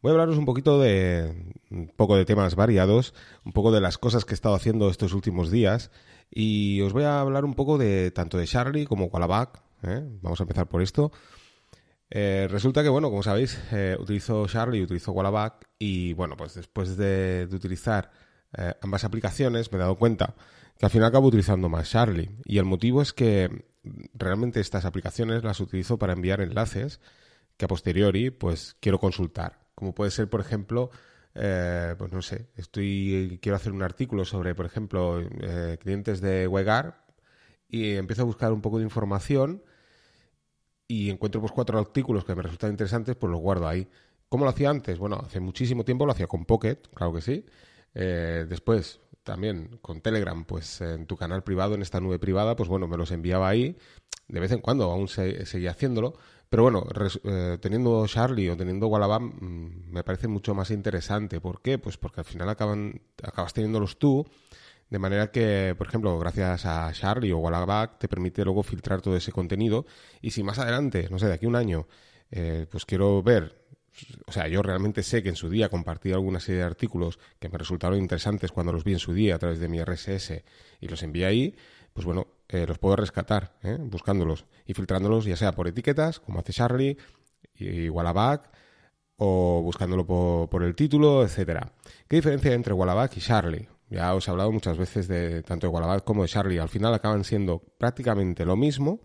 Voy a hablaros un poquito de un poco de temas variados, un poco de las cosas que he estado haciendo estos últimos días y os voy a hablar un poco de tanto de Charlie como Wallaback. ¿eh? Vamos a empezar por esto. Eh, resulta que, bueno, como sabéis, eh, utilizo Charlie y utilizo Wallaback y, bueno, pues después de, utilizar ambas aplicaciones me he dado cuenta que al final acabo utilizando más Charlie y el motivo es que realmente estas aplicaciones las utilizo para enviar enlaces que a posteriori pues quiero consultar como puede ser, por ejemplo, eh, pues no sé, estoy quiero hacer un artículo sobre, por ejemplo, eh, clientes de Wegar y empiezo a buscar un poco de información y encuentro pues cuatro artículos que me resultan interesantes, pues los guardo ahí. ¿Cómo lo hacía antes? Bueno, hace muchísimo tiempo lo hacía con Pocket, claro que sí. Eh, después, también con Telegram, pues en tu canal privado, en esta nube privada, pues bueno, me los enviaba ahí. De vez en cuando aún seguía haciéndolo, pero bueno, eh, teniendo Charlie o teniendo Wallabam mm, me parece mucho más interesante. ¿Por qué? Pues porque al final acaban, acabas teniéndolos tú, de manera que, por ejemplo, gracias a Charlie o Wallaback te permite luego filtrar todo ese contenido. Y si más adelante, no sé, de aquí a un año, eh, pues quiero ver o sea, yo realmente sé que en su día compartí alguna serie de artículos que me resultaron interesantes cuando los vi en su día a través de mi RSS y los envié ahí, pues bueno, eh, los puedo rescatar, ¿eh? buscándolos y filtrándolos ya sea por etiquetas, como hace Charlie, y Wallaback, o buscándolo por, el título, etcétera. ¿Qué diferencia hay entre Wallaback y Charlie? Ya os he hablado muchas veces de tanto de Wallaback como de Charlie. Al final acaban siendo prácticamente lo mismo,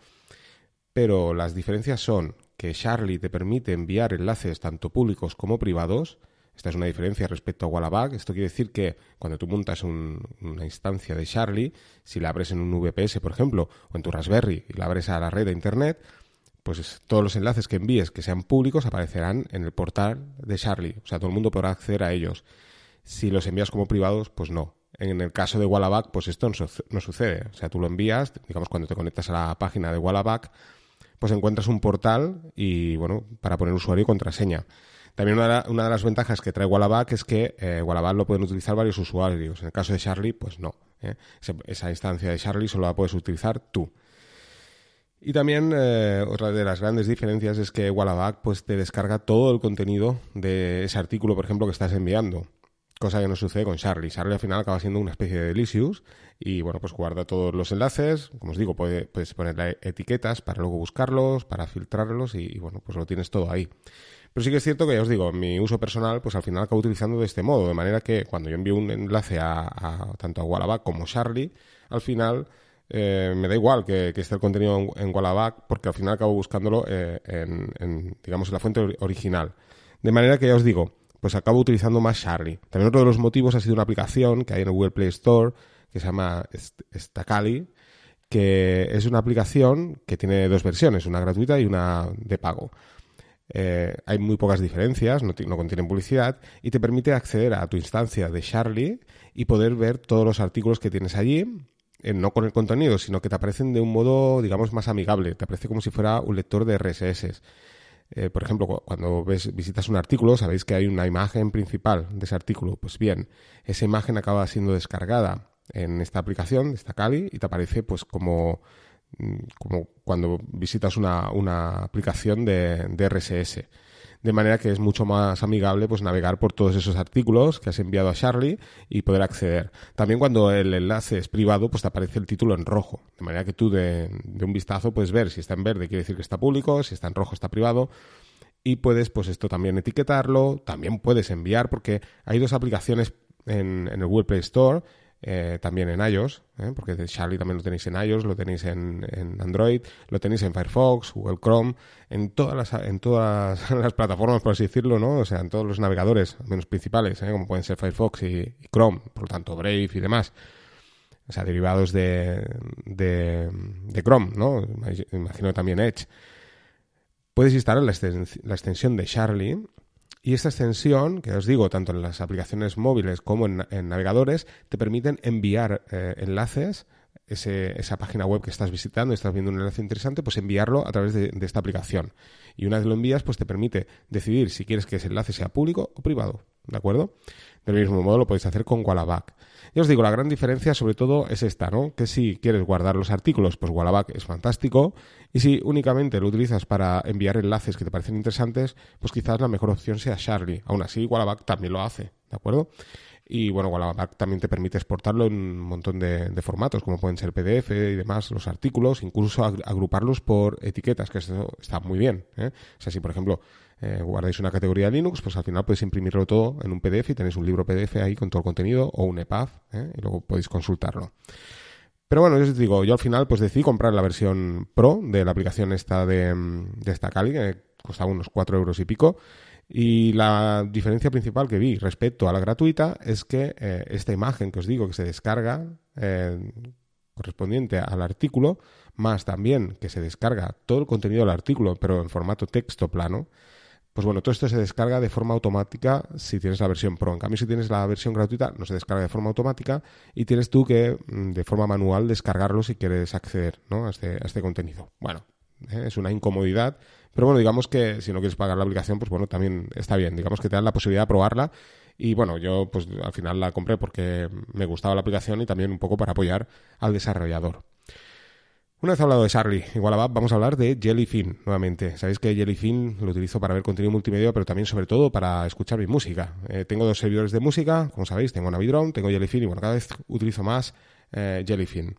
pero las diferencias son que Charlie te permite enviar enlaces tanto públicos como privados, esta es una diferencia respecto a Wallaback. Esto quiere decir que cuando tú montas una instancia de Charlie, si la abres en un VPS, por ejemplo, o en tu Raspberry y la abres a la red de Internet, pues todos los enlaces que envíes que sean públicos aparecerán en el portal de Charlie. O sea, todo el mundo podrá acceder a ellos. Si los envías como privados, pues no. En el caso de Wallaback, pues esto no, sucede. O sea, tú lo envías, digamos, cuando te conectas a la página de Wallaback, pues encuentras un portal y, bueno, para poner usuario y contraseña. También una de, las ventajas que trae Wallaback es que eh, Wallaback lo pueden utilizar varios usuarios. En el caso de Charlie, pues no. ¿eh? Esa, instancia de Charlie solo la puedes utilizar tú. Y también eh, otra de las grandes diferencias es que Wallaback pues, te descarga todo el contenido de ese artículo, por ejemplo, que estás enviando. Cosa que no sucede con Charlie. Charlie al final acaba siendo una especie de Delicious y bueno, pues guarda todos los enlaces. Como os digo, puedes ponerle etiquetas para luego buscarlos, para filtrarlos y, y bueno, pues lo tienes todo ahí. Pero sí que es cierto que ya os digo, mi uso personal, pues al final acabo utilizando de este modo, de manera que cuando yo envío un enlace a, tanto a Wallaback como Charlie, al final eh, me da igual que, esté el contenido en, en, Wallaback, porque al final acabo buscándolo eh, en, digamos, en la fuente original. De manera que ya os digo, pues acabo utilizando más Charlie. También otro de los motivos ha sido una aplicación que hay en el Google Play Store que se llama Stacali, que es una aplicación que tiene dos versiones, una gratuita y una de pago. Eh, hay muy pocas diferencias, no, contienen publicidad y te permite acceder a tu instancia de Charlie y poder ver todos los artículos que tienes allí, eh, no con el contenido, sino que te aparecen de un modo, digamos, más amigable. Te aparece como si fuera un lector de RSS. Eh, por ejemplo, cuando ves, visitas un artículo, sabéis que hay una imagen principal de ese artículo. Pues bien, esa imagen acaba siendo descargada en esta aplicación, esta Kali, y te aparece pues como como cuando visitas una, una aplicación de, de, RSS. De manera que es mucho más amigable pues navegar por todos esos artículos que has enviado a Charlie y poder acceder. También cuando el enlace es privado, pues te aparece el título en rojo. De manera que tú de, de un vistazo puedes ver si está en verde quiere decir que está público, si está en rojo está privado y puedes pues esto también etiquetarlo, también puedes enviar porque hay dos aplicaciones en, en el Google Play Store eh, también en iOS, ¿eh? porque Charlie también lo tenéis en iOS, lo tenéis en, Android, lo tenéis en Firefox, Google Chrome, en todas las, en todas las plataformas, por así decirlo, ¿no? O sea, en todos los navegadores, menos principales, ¿eh? como pueden ser Firefox y, Chrome, por lo tanto Brave y demás. O sea, derivados de, de, Chrome, ¿no? Imagino también Edge. Puedes instalar la, extensión de Charlie y esta extensión, que os digo, tanto en las aplicaciones móviles como en, navegadores, te permiten enviar eh, enlaces, esa página web que estás visitando, estás viendo un enlace interesante, pues enviarlo a través de, esta aplicación. Y una vez lo envías, pues te permite decidir si quieres que ese enlace sea público o privado. ¿De acuerdo? Del mismo modo lo podéis hacer con Wallaback. Ya os digo, la gran diferencia sobre todo es esta, ¿no? Que si quieres guardar los artículos, pues Wallaback es fantástico. Y si únicamente lo utilizas para enviar enlaces que te parecen interesantes, pues quizás la mejor opción sea Charlie. Aún así, Wallaback también lo hace, ¿de acuerdo? Y bueno, Wallaback también te permite exportarlo en un montón de, formatos, como pueden ser PDF y demás, los artículos, incluso agruparlos por etiquetas, que eso está muy bien. ¿eh? O sea, si por ejemplo eh, guardáis una categoría Linux, pues al final podéis imprimirlo todo en un PDF y tenéis un libro PDF ahí con todo el contenido o un EPUB ¿eh? y luego podéis consultarlo. Pero bueno, yo os digo, yo al final pues decidí comprar la versión Pro de la aplicación esta de, de esta Kali, que costaba unos 4 euros y pico. Y la diferencia principal que vi respecto a la gratuita es que eh, esta imagen que os digo que se descarga correspondiente al artículo, más también que se descarga todo el contenido del artículo, pero en formato texto plano, pues bueno, todo esto se descarga de forma automática si tienes la versión Pro. En cambio, si tienes la versión gratuita, no se descarga de forma automática y tienes tú que, mm, de forma manual, descargarlo si quieres acceder a, este, a este contenido. Bueno, ¿eh? es una incomodidad, pero bueno, digamos que si no quieres pagar la aplicación, pues bueno, también está bien. Digamos que te dan la posibilidad de probarla y bueno, yo pues al final la compré porque me gustaba la aplicación y también un poco para apoyar al desarrollador. Una vez hablado de Charlie y vamos a hablar de Jellyfin nuevamente. Sabéis que Jellyfin lo utilizo para ver contenido multimedia, pero también sobre todo para escuchar mi música. Eh, tengo dos servidores de música, como sabéis, tengo Navidrone, tengo Jellyfin y bueno, cada vez utilizo más eh, Jellyfin.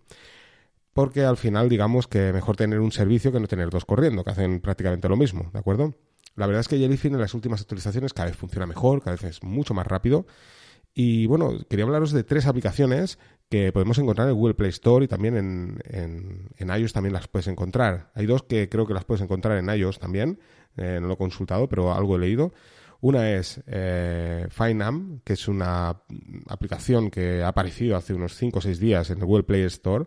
Porque al final digamos que mejor tener un servicio que no tener dos corriendo, que hacen prácticamente lo mismo, ¿de acuerdo? La verdad es que Jellyfin en las últimas actualizaciones cada vez funciona mejor, cada vez es mucho más rápido. Y bueno, quería hablaros de tres aplicaciones que podemos encontrar en Google Play Store y también en, en, iOS también las puedes encontrar. Hay dos que creo que las puedes encontrar en iOS también, eh, no lo he consultado, pero algo he leído. Una es eh, que es una aplicación que ha aparecido hace unos 5 o 6 días en el Google Play Store,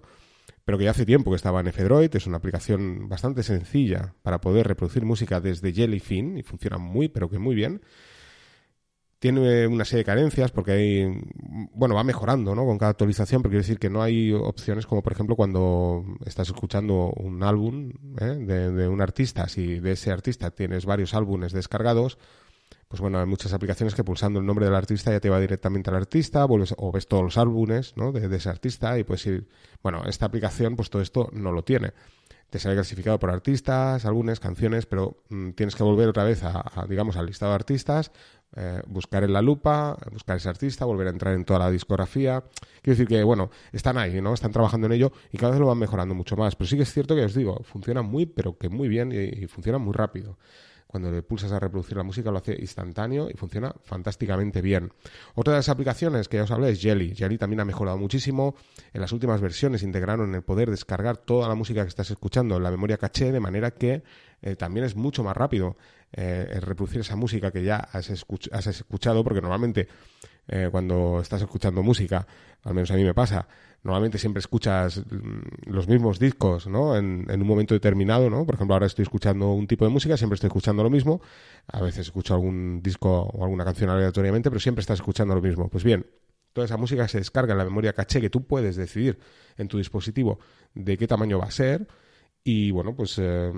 pero que ya hace tiempo que estaba en F-Droid. Es una aplicación bastante sencilla para poder reproducir música desde Jellyfin y funciona muy, pero que muy bien tiene una serie de carencias porque hay, bueno, va mejorando, ¿no? Con cada actualización, pero quiere decir que no hay opciones como, por ejemplo, cuando estás escuchando un álbum ¿eh? de, un artista, si de ese artista tienes varios álbumes descargados, pues bueno, hay muchas aplicaciones que pulsando el nombre del artista ya te va directamente al artista, vuelves, o ves todos los álbumes, ¿no? De, ese artista y puedes ir, bueno, esta aplicación, pues todo esto no lo tiene te sale clasificado por artistas, álbumes, canciones, pero mm, tienes que volver otra vez a, digamos, al listado de artistas, eh, buscar en la lupa, buscar ese artista, volver a entrar en toda la discografía. Quiero decir que, bueno, están ahí, ¿no? Están trabajando en ello y cada vez lo van mejorando mucho más. Pero sí que es cierto que os digo, funciona muy, pero que muy bien y funciona muy rápido cuando le pulsas a reproducir la música lo hace instantáneo y funciona fantásticamente bien. Otra de las aplicaciones que ya os hablé es Jelly. Jelly también ha mejorado muchísimo. En las últimas versiones integraron el poder descargar toda la música que estás escuchando en la memoria caché de manera que eh, también es mucho más rápido eh, reproducir esa música que ya has, has escuchado porque normalmente eh, cuando estás escuchando música, al menos a mí me pasa, normalmente siempre escuchas mm, los mismos discos, ¿no? En, un momento determinado, ¿no? Por ejemplo, ahora estoy escuchando un tipo de música, siempre estoy escuchando lo mismo. A veces escucho algún disco o alguna canción aleatoriamente, pero siempre estás escuchando lo mismo. Pues bien, toda esa música se descarga en la memoria caché que tú puedes decidir en tu dispositivo de qué tamaño va a ser. Y bueno, pues eh,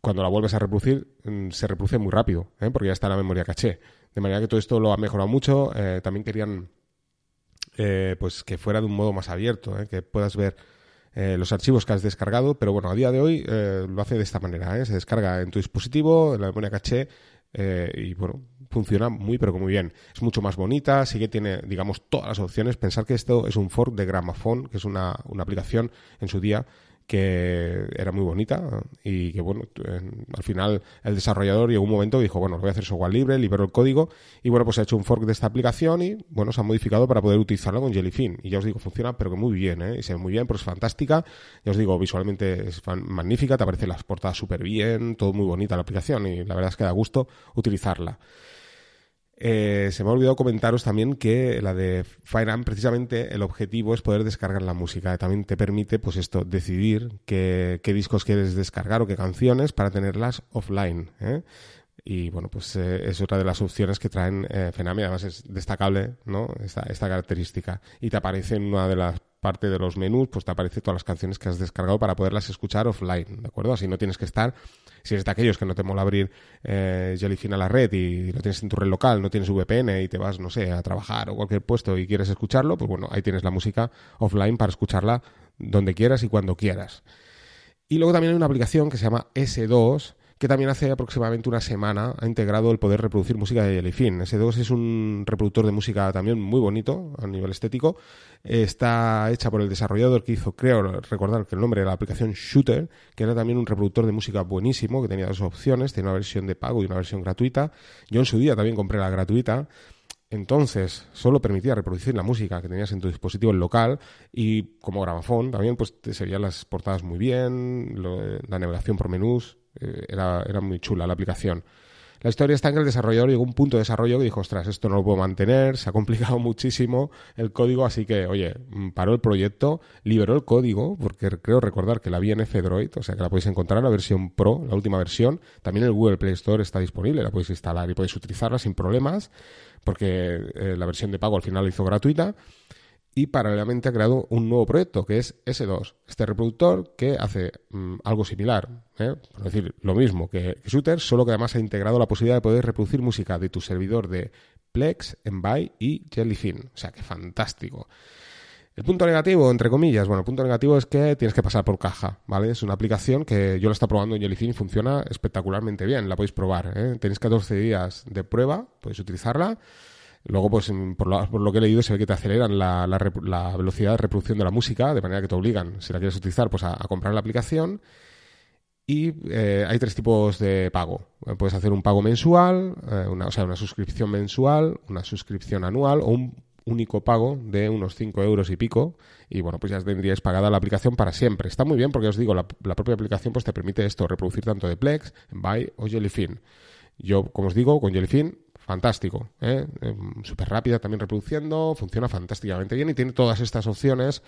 cuando la vuelves a reproducir, mm, se reproduce muy rápido, ¿eh? porque ya está en la memoria caché. De manera que todo esto lo ha mejorado mucho. Eh, también querían eh, pues que fuera de un modo más abierto, eh, que puedas ver los archivos que has descargado, pero bueno, a día de hoy lo hace de esta manera, se descarga en tu dispositivo, en la memoria caché, y bueno, funciona muy pero muy bien. Es mucho más bonita, sí que tiene, digamos, todas las opciones. Pensar que esto es un fork de Gramophone, que es una, una aplicación en su día que era muy bonita y que bueno, al final el desarrollador llegó un momento dijo, bueno, voy a hacer software libre, libero el código y bueno, pues ha hecho un fork de esta aplicación y bueno, se ha modificado para poder utilizarlo con Jellyfin y ya os digo, funciona pero que muy bien, ¿eh? y se ve muy bien, pero es fantástica, ya os digo, visualmente es magnífica, te aparecen las portadas súper bien, todo muy bonita la aplicación y la verdad es que da gusto utilizarla. Eh, se me ha olvidado comentaros también que la de FireArm, precisamente el objetivo es poder descargar la música. También te permite, pues esto, decidir qué, discos quieres descargar o qué canciones para tenerlas offline. ¿eh? Y bueno, pues eh, es otra de las opciones que traen Fenami. Además es destacable, ¿no? Esta, esta característica. Y te aparece en una de las parte de los menús, pues te aparece todas las canciones que has descargado para poderlas escuchar offline, ¿de acuerdo? Así no tienes que estar, si eres de aquellos que no te mola abrir eh, Jellyfin a la red y lo tienes en tu red local, no tienes VPN y te vas, no sé, a trabajar o cualquier puesto y quieres escucharlo, pues bueno, ahí tienes la música offline para escucharla donde quieras y cuando quieras. Y luego también hay una aplicación que se llama S2, que también hace aproximadamente una semana ha integrado el poder reproducir música de Jellyfin. S2 es un reproductor de música también muy bonito a nivel estético. Está hecha por el desarrollador que hizo, creo recordar que el nombre de la aplicación Shooter, que era también un reproductor de música buenísimo, que tenía dos opciones, tenía una versión de pago y una versión gratuita. Yo en su día también compré la gratuita. Entonces, solo permitía reproducir la música que tenías en tu dispositivo local y como grabafón también, pues te seguían las portadas muy bien, la navegación por menús, eh, era, muy chula la aplicación. La historia está en que el desarrollador llegó a un punto de desarrollo que dijo, ostras, esto no lo puedo mantener, se ha complicado muchísimo el código, así que, oye, mm, paró el proyecto, liberó el código, porque creo recordar que la vi en F-Droid, o sea que la podéis encontrar en la versión Pro, la última versión. También el Google Play Store está disponible, la podéis instalar y podéis utilizarla sin problemas, porque eh, la versión de pago al final la hizo gratuita y paralelamente ha creado un nuevo proyecto que es S2, este reproductor que hace mm, algo similar, ¿eh? es decir, lo mismo que, Shooter, solo que además ha integrado la posibilidad de poder reproducir música de tu servidor de Plex, Envy y Jellyfin. O sea, que fantástico. El punto negativo, entre comillas, bueno, el punto negativo es que tienes que pasar por caja, ¿vale? Es una aplicación que yo la está probando en Jellyfin y funciona espectacularmente bien, la podéis probar, ¿eh? Tenéis 14 días de prueba, podéis utilizarla Luego, pues por lo, que he leído, se ve que te aceleran la, velocidad de reproducción de la música, de manera que te obligan, si la quieres utilizar, pues a, comprar la aplicación. Y eh, hay tres tipos de pago. Eh, puedes hacer un pago mensual, eh, una, o sea, una suscripción mensual, una suscripción anual o un único pago de unos 5 euros y pico. Y bueno, pues ya tendrías pagada la aplicación para siempre. Está muy bien porque os digo, la, la propia aplicación pues te permite esto, reproducir tanto de Plex, Buy o Jellyfin. Yo, como os digo, con Jellyfin fantástico. ¿eh? Em, Súper rápida también reproduciendo, funciona fantásticamente bien y tiene todas estas opciones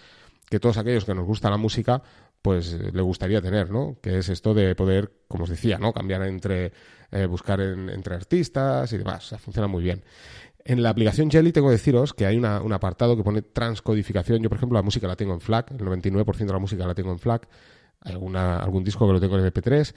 que todos aquellos que nos gusta la música pues le gustaría tener, ¿no? Que es esto de poder, como os decía, ¿no? Cambiar entre, eh, buscar entre artistas y demás. Funciona muy bien. En la aplicación Jelly tengo que deciros que hay un apartado que pone transcodificación. Yo, por ejemplo, la música la tengo en FLAC, el 99% de la música la tengo en FLAC. Alguna, algún disco que lo tengo en MP3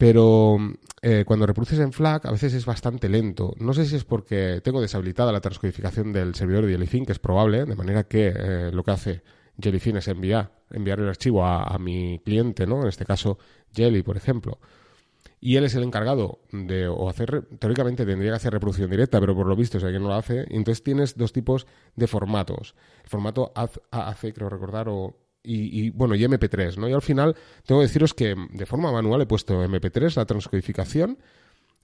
pero eh, cuando reproduces en FLAC a veces es bastante lento. No sé si es porque tengo deshabilitada la transcodificación del servidor de Jellyfin, que es probable, de manera que eh, lo que hace Jellyfin es enviar, enviar el archivo a, mi cliente, ¿no? En este caso, Jelly, por ejemplo. Y él es el encargado de, o hacer, teóricamente tendría que hacer reproducción directa, pero por lo visto, o sea, que no lo hace. entonces tienes dos tipos de formatos. El formato AAC, creo recordar, o y, bueno, y MP3, ¿no? Y al final tengo que deciros que de forma manual he puesto MP3, la transcodificación,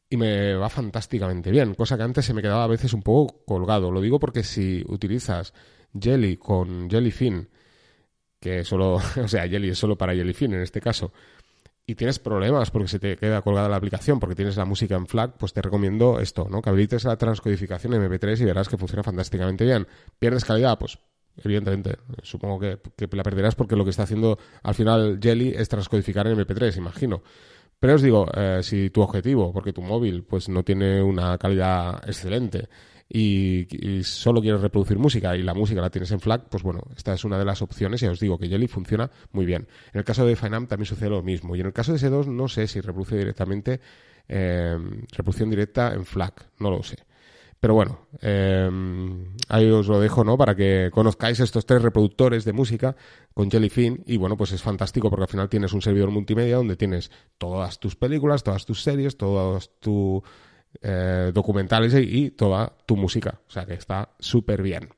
y me va fantásticamente bien, cosa que antes se me quedaba a veces un poco colgado. Lo digo porque si utilizas Jelly con Jellyfin, que solo, o sea, Jelly es solo para Jellyfin en este caso, y tienes problemas porque se te queda colgada la aplicación, porque tienes la música en FLAC, pues te recomiendo esto, ¿no? Que habilites la transcodificación en MP3 y verás que funciona fantásticamente bien. ¿Pierdes calidad? Pues evidentemente. Supongo que, la perderás porque lo que está haciendo al final Jelly es transcodificar en MP3, imagino. Pero os digo, eh, si tu objetivo, porque tu móvil pues no tiene una calidad excelente y, solo quieres reproducir música y la música la tienes en FLAC, pues bueno, esta es una de las opciones y os digo que Jelly funciona muy bien. En el caso de Finam también sucede lo mismo y en el caso de S2 no sé si reproduce directamente eh, reproducción directa en FLAC, no lo sé. Pero bueno, eh, ahí os lo dejo, ¿no? Para que conozcáis estos tres reproductores de música con Jellyfin. Y bueno, pues es fantástico porque al final tienes un servidor multimedia donde tienes todas tus películas, todas tus series, todos tus eh, documentales y, toda tu música. O sea que está súper bien.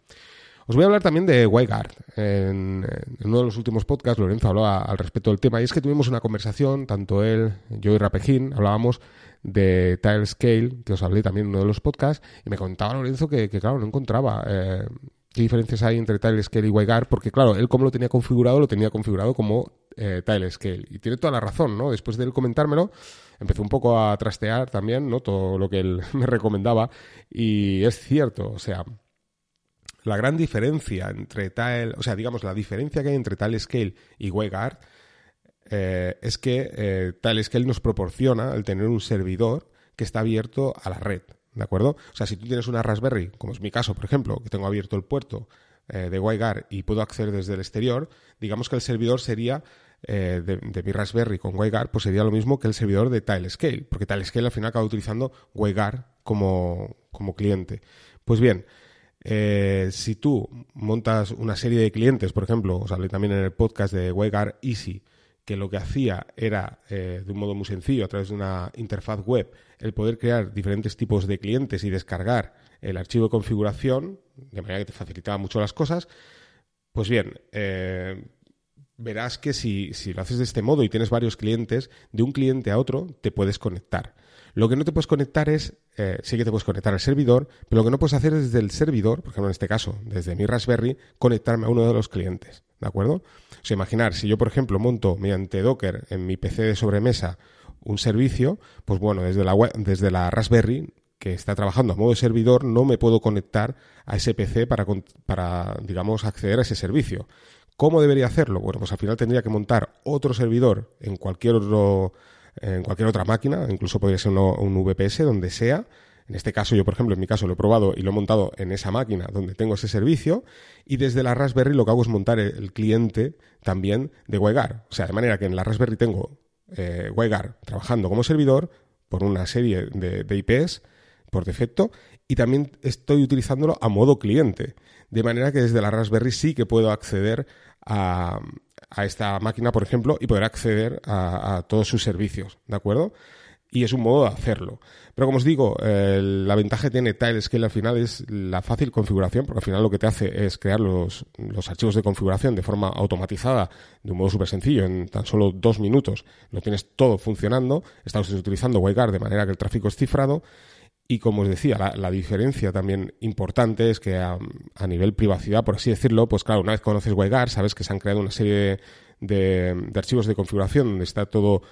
Os voy a hablar también de WireGuard. En, uno de los últimos podcasts, Lorenzo hablaba al respecto del tema y es que tuvimos una conversación, tanto él, yo y Rapejín, hablábamos de Tile Scale, que os hablé también en uno de los podcasts, y me contaba Lorenzo que, claro, no encontraba eh, qué diferencias hay entre Tile Scale y WireGuard, porque claro, él como lo tenía configurado, lo tenía configurado como eh, Tile Scale. Y tiene toda la razón, ¿no? Después de él comentármelo, empezó un poco a trastear también, ¿no? Todo lo que él me recomendaba, y es cierto, o sea la gran diferencia entre Tile, o sea, digamos, la diferencia que hay entre Tile Scale y WireGuard eh, es que eh, Scale nos proporciona el tener un servidor que está abierto a la red, ¿de acuerdo? O sea, si tú tienes una Raspberry, como es mi caso, por ejemplo, que tengo abierto el puerto eh, de WireGuard y puedo acceder desde el exterior, digamos que el servidor sería eh, de, mi Raspberry con WireGuard, pues sería lo mismo que el servidor de Tilescale, porque Tilescale al final acaba utilizando WireGuard como, como cliente. Pues bien, si tú montas una serie de clientes, por ejemplo, os hablé también en el podcast de WireGuard Easy, que lo que hacía era, de un modo muy sencillo, a través de una interfaz web, el poder crear diferentes tipos de clientes y descargar el archivo de configuración, de manera que te facilitaba mucho las cosas, pues bien, eh, verás que si, lo haces de este modo y tienes varios clientes, de un cliente a otro te puedes conectar. Lo que no te puedes conectar es, eh, sí que te puedes conectar al servidor, pero lo que no puedes hacer es desde el servidor, por ejemplo en este caso, desde mi Raspberry, conectarme a uno de los clientes. ¿De acuerdo? O sea, imaginar, si yo, por ejemplo, monto mediante Docker en mi PC de sobremesa un servicio, pues bueno, desde la, desde la Raspberry que está trabajando a modo de servidor, no me puedo conectar a ese PC para, para, digamos, acceder a ese servicio. ¿Cómo debería hacerlo? Bueno, pues al final tendría que montar otro servidor en cualquier otro, en cualquier otra máquina, incluso podría ser un VPS, donde sea. En este caso, yo, por ejemplo, en mi caso lo he probado y lo he montado en esa máquina donde tengo ese servicio. Y desde la Raspberry lo que hago es montar el, cliente también de WireGuard. O sea, de manera que en la Raspberry tengo eh, trabajando como servidor por una serie de, de IPs por defecto y también estoy utilizándolo a modo cliente. De manera que desde la Raspberry sí que puedo acceder a, esta máquina, por ejemplo, y poder acceder a, todos sus servicios, ¿de acuerdo? Y es un modo de hacerlo. Pero como os digo, la ventaja que tiene Tilescale al final es la fácil configuración, porque al final lo que te hace es crear los, los archivos de configuración de forma automatizada, de un modo súper sencillo, en tan solo dos minutos lo tienes todo funcionando, estás utilizando WireGuard de manera que el tráfico es cifrado y como os decía, la, diferencia también importante es que a, nivel privacidad, por así decirlo, pues claro, una vez conoces WireGuard, sabes que se han creado una serie de, archivos de configuración donde está todo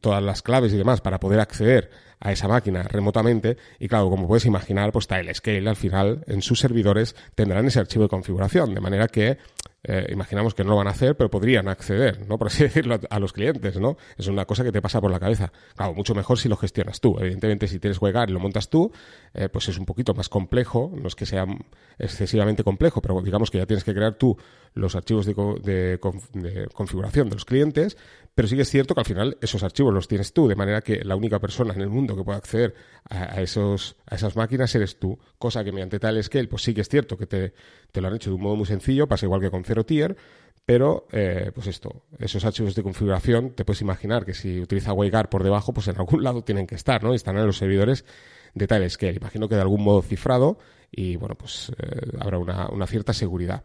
todas las claves y demás para poder acceder a esa máquina remotamente. Y claro, como puedes imaginar, pues Scale al final en sus servidores tendrán ese archivo de configuración, de manera que eh, imaginamos que no lo van a hacer, pero podrían acceder, ¿no? Por así decirlo, a los clientes, ¿no? Es una cosa que te pasa por la cabeza. Claro, mucho mejor si lo gestionas tú. Evidentemente, si tienes jugar y lo montas tú, eh, pues es un poquito más complejo. No es que sea excesivamente complejo, pero digamos que ya tienes que crear tú los archivos de, configuración de los clientes, pero sí que es cierto que al final esos archivos los tienes tú, de manera que la única persona en el mundo que puede acceder a, esos, a esas máquinas eres tú, cosa que mediante tal scale, pues sí que es cierto que te, te lo han hecho de un modo muy sencillo, pasa igual que con Pero, eh, pues esto, esos archivos de configuración, te puedes imaginar que si utiliza WireGuard por debajo, pues en algún lado tienen que estar, ¿no? Están en los servidores de tal scale. Imagino que de algún modo cifrado y, bueno, pues eh, habrá una, una cierta seguridad.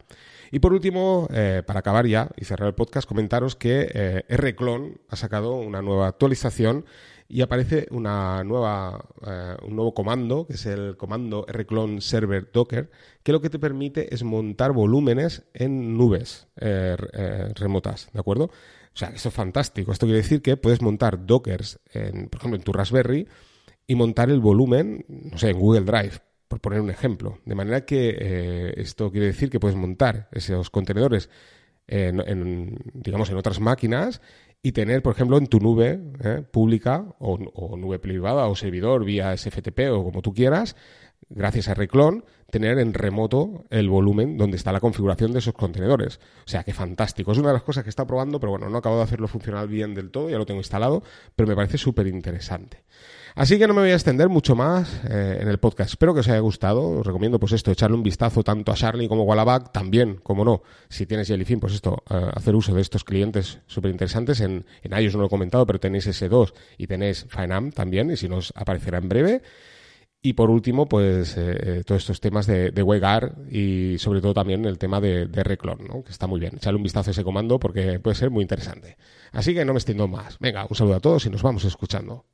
Y por último, eh, para acabar ya y cerrar el podcast, comentaros que eh, Rclone ha sacado una nueva actualización y aparece una nueva, eh, un nuevo comando, que es el comando rclone server docker, que lo que te permite es montar volúmenes en nubes remotas, ¿de acuerdo? O sea, esto es fantástico. Esto quiere decir que puedes montar dockers, en, por ejemplo, en tu Raspberry y montar el volumen, no sé, en Google Drive, por poner un ejemplo. De manera que eh, esto quiere decir que puedes montar esos contenedores en, digamos, en otras máquinas y tener, por ejemplo, en tu nube eh, pública o, nube privada o servidor vía SFTP o como tú quieras, gracias a Reclon, tener en remoto el volumen donde está la configuración de esos contenedores. O sea, que fantástico. Es una de las cosas que está probando, pero bueno, no acabo de hacerlo funcionar bien del todo, ya lo tengo instalado, pero me parece súper interesante. Así que no me voy a extender mucho más eh, en el podcast. Espero que os haya gustado. Os recomiendo, pues esto, echarle un vistazo tanto a Charlie como a Wallaback. También, como no, si tienes Jellyfin, pues esto, eh, hacer uso de estos clientes súper interesantes. En, en iOS no lo he comentado, pero tenéis S2 y tenéis FineAm también, y si nos aparecerá en breve. Y por último, pues eh, todos estos temas de, de y sobre todo también el tema de, de Reclon, ¿no? que está muy bien. Echarle un vistazo a ese comando porque puede ser muy interesante. Así que no me extiendo más. Venga, un saludo a todos y nos vamos escuchando.